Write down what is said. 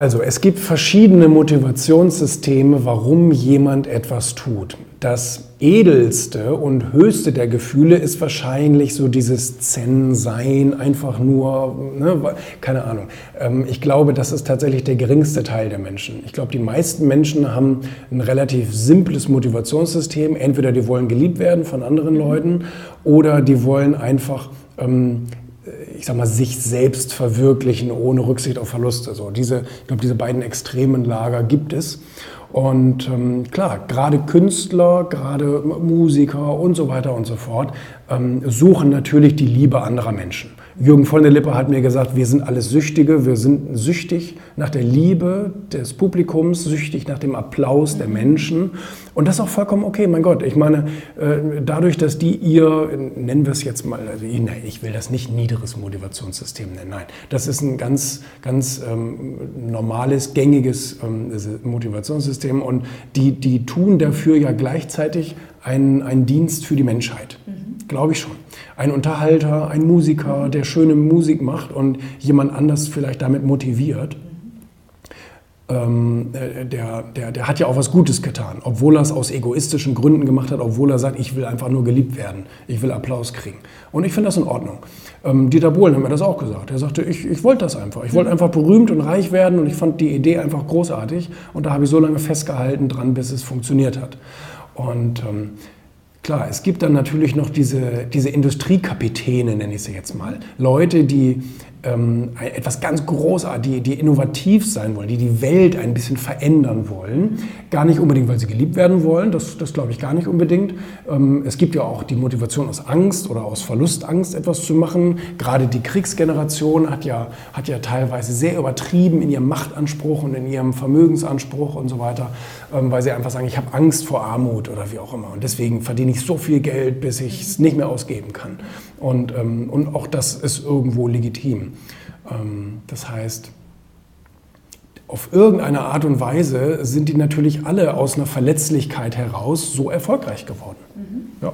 Also es gibt verschiedene Motivationssysteme, warum jemand etwas tut. Das edelste und höchste der Gefühle ist wahrscheinlich so dieses Zen-Sein, einfach nur, ne, keine Ahnung. Ähm, ich glaube, das ist tatsächlich der geringste Teil der Menschen. Ich glaube, die meisten Menschen haben ein relativ simples Motivationssystem. Entweder die wollen geliebt werden von anderen Leuten oder die wollen einfach ähm, ich sag mal, sich selbst verwirklichen ohne Rücksicht auf Verluste. So diese, ich glaube, diese beiden extremen Lager gibt es. Und ähm, klar, gerade Künstler, gerade Musiker und so weiter und so fort ähm, suchen natürlich die Liebe anderer Menschen. Jürgen von der Lippe hat mir gesagt, wir sind alles Süchtige, wir sind süchtig nach der Liebe des Publikums, süchtig nach dem Applaus der Menschen. Und das ist auch vollkommen okay, mein Gott. Ich meine, äh, dadurch, dass die ihr, nennen wir es jetzt mal, also ich, nein, ich will das nicht niederes Motivationssystem nennen, nein. Das ist ein ganz, ganz ähm, normales, gängiges ähm, Motivationssystem und die, die tun dafür ja gleichzeitig einen, einen Dienst für die Menschheit. Mhm. Glaube ich schon ein Unterhalter, ein Musiker, der schöne Musik macht und jemand anders vielleicht damit motiviert, ähm, äh, der, der, der hat ja auch was Gutes getan, obwohl er es aus egoistischen Gründen gemacht hat, obwohl er sagt, ich will einfach nur geliebt werden, ich will Applaus kriegen. Und ich finde das in Ordnung. Ähm, Dieter Bohlen hat mir das auch gesagt. Er sagte, ich, ich wollte das einfach. Ich wollte einfach berühmt und reich werden und ich fand die Idee einfach großartig und da habe ich so lange festgehalten dran, bis es funktioniert hat. Und ähm, Klar, es gibt dann natürlich noch diese, diese Industriekapitäne, nenne ich sie jetzt mal. Leute, die ähm, etwas ganz Großartiges, die, die innovativ sein wollen, die die Welt ein bisschen verändern wollen. Gar nicht unbedingt, weil sie geliebt werden wollen, das, das glaube ich gar nicht unbedingt. Ähm, es gibt ja auch die Motivation aus Angst oder aus Verlustangst etwas zu machen. Gerade die Kriegsgeneration hat ja, hat ja teilweise sehr übertrieben in ihrem Machtanspruch und in ihrem Vermögensanspruch und so weiter, ähm, weil sie einfach sagen, ich habe Angst vor Armut oder wie auch immer. Und deswegen verdiene ich so viel Geld, bis ich es nicht mehr ausgeben kann. Und, ähm, und auch das ist irgendwo legitim. Ähm, das heißt, auf irgendeine Art und Weise sind die natürlich alle aus einer Verletzlichkeit heraus so erfolgreich geworden. Mhm. Ja.